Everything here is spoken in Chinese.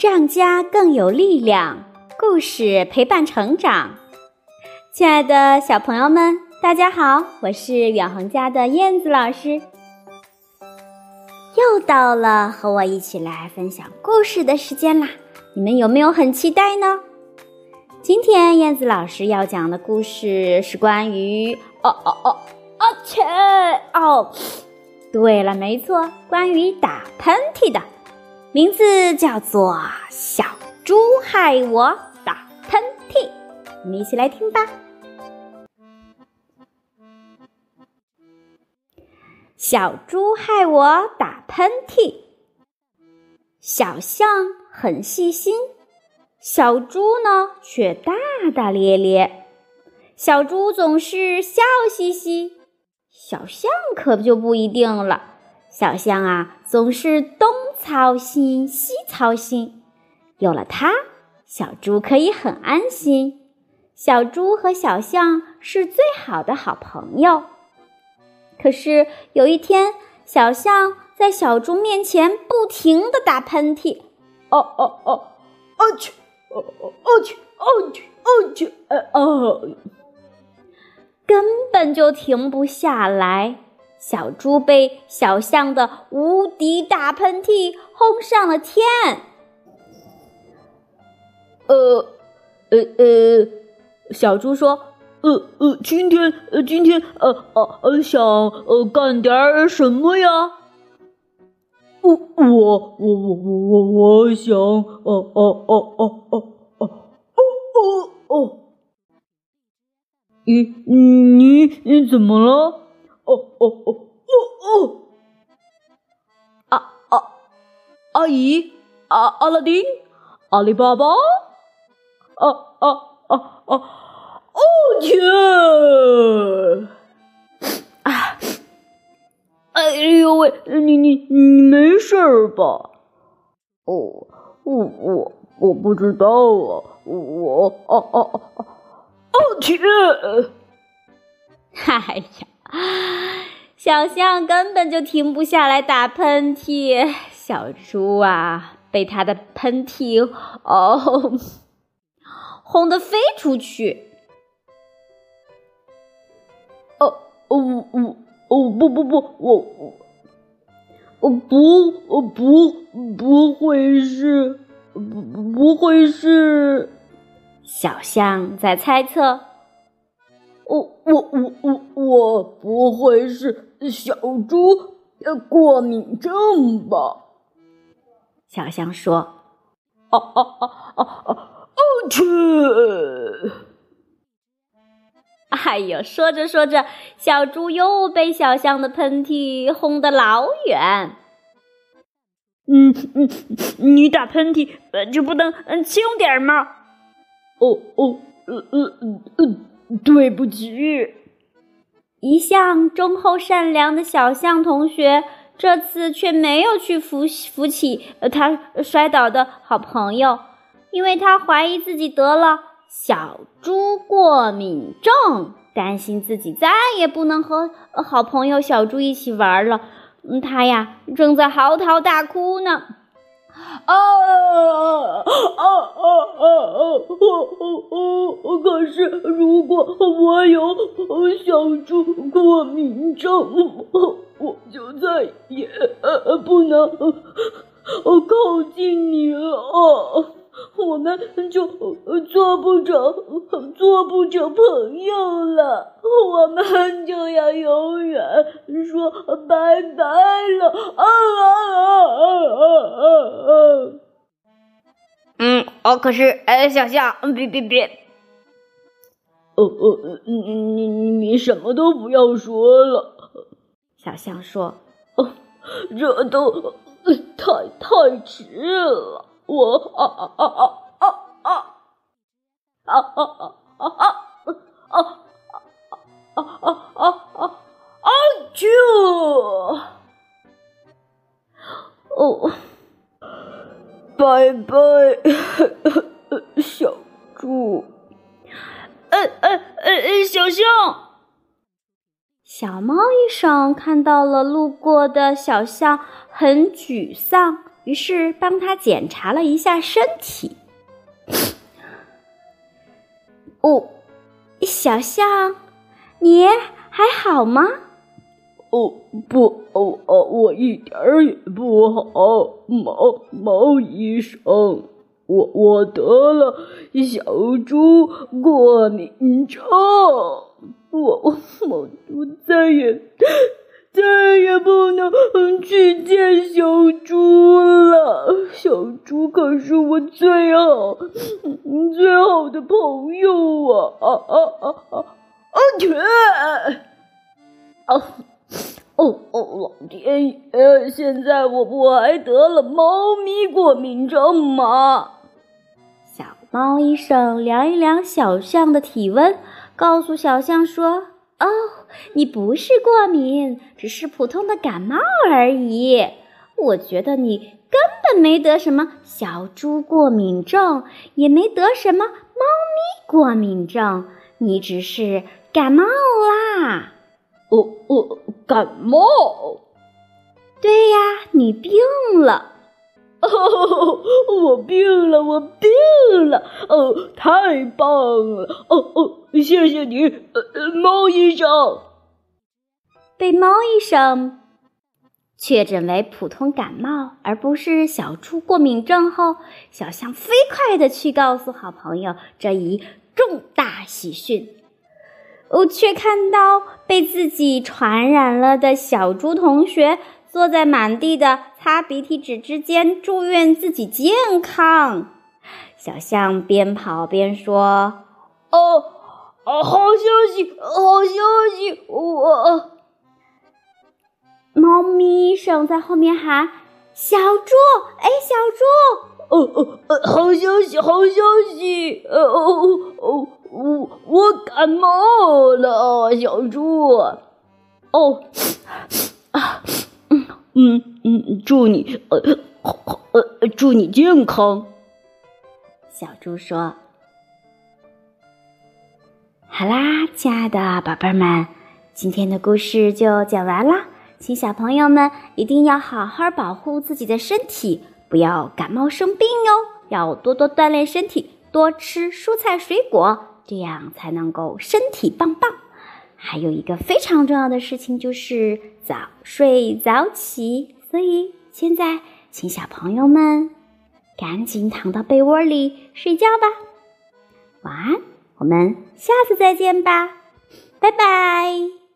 让家更有力量，故事陪伴成长。亲爱的小朋友们，大家好，我是远恒家的燕子老师。又到了和我一起来分享故事的时间啦！你们有没有很期待呢？今天燕子老师要讲的故事是关于……哦哦哦，啊切！哦，对了，没错，关于打喷嚏的。名字叫做《小猪害我打喷嚏》，我们一起来听吧。小猪害我打喷嚏。小象很细心，小猪呢却大大咧咧。小猪总是笑嘻嘻，小象可就不一定了。小象啊，总是东操心西操心，有了它，小猪可以很安心。小猪和小象是最好的好朋友。可是有一天，小象在小猪面前不停的打喷嚏，哦哦哦，哦去，哦哦哦去，哦去，哦去，呃哦，根本就停不下来。小猪被小象的无敌大喷嚏轰上了天。呃，呃呃，小猪说：“呃呃，今天呃今天呃呃呃想呃干点什么呀？”我我我我我我我想哦哦哦哦哦哦哦哦，你你你怎么了？哦哦哦哦哦！啊啊！阿姨，阿阿拉丁，阿里巴巴，啊啊啊啊！哦天！啊！哎呦喂，你你你没事吧？哦，我我我不知道啊，我哦哦哦哦！哦天！哎呀！小象根本就停不下来打喷嚏，小猪啊，被他的喷嚏哦 轰得飞出去。哦哦哦哦不不不，我我我不我不不会是不不会是，小象在猜测。我我我我我不会是小猪过敏症吧？小象说：“哦哦哦哦哦哦去！”哎呦，说着说着，小猪又被小象的喷嚏轰得老远。嗯嗯，你打喷嚏就不能轻点吗？哦哦呃呃呃。对不起，一向忠厚善良的小象同学，这次却没有去扶扶起他摔倒的好朋友，因为他怀疑自己得了小猪过敏症，担心自己再也不能和好朋友小猪一起玩了。他呀正在嚎啕大哭呢。哦哦哦啊啊！我我可是，如果我有小猪过敏症，我就再也不能靠近你了。我们就做不成做不成朋友了，我们就要永远说拜拜了啊啊啊啊啊啊！嗯，哦，可是，哎，小象，别别别，哦哦，你你你什么都不要说了。小象说：“哦，这都太太迟了。”我啊啊啊啊啊啊啊啊啊啊啊哎哎哎，小象。小猫医生看到了路过的小象，很沮丧。于是帮他检查了一下身体。哦，小象，你还好吗？哦不哦哦，我一点儿也不好，毛毛医生，我我得了小猪过敏症，我我我再也再也不能去见小猪了，小猪可是我最好最好的朋友啊啊啊啊啊啊！去啊！哦哦，老天爷！现在我不还得了猫咪过敏症吗？小猫医生量一量小象的体温，告诉小象说：“哦，你不是过敏，只是普通的感冒而已。我觉得你根本没得什么小猪过敏症，也没得什么猫咪过敏症，你只是感冒啦。”哦哦，感冒？对呀，你病了。哦，我病了，我病了。哦，太棒了！哦哦，谢谢你，呃，猫医生。被猫医生确诊为普通感冒，而不是小猪过敏症后，小象飞快的去告诉好朋友这一重大喜讯。哦，却看到被自己传染了的小猪同学坐在满地的擦鼻涕纸之间，祝愿自己健康。小象边跑边说：“哦哦，好消息，好消息！”我，猫咪医生在后面喊：“小猪，哎，小猪！”哦哦，好消息，好消息！哦哦哦。我我感冒了，小猪。哦，嗯嗯，祝你呃呃祝你健康。小猪说：“好啦，亲爱的宝贝们，今天的故事就讲完啦。请小朋友们一定要好好保护自己的身体，不要感冒生病哟。要多多锻炼身体，多吃蔬菜水果。”这样才能够身体棒棒。还有一个非常重要的事情就是早睡早起，所以现在请小朋友们赶紧躺到被窝里睡觉吧。晚安，我们下次再见吧，拜拜。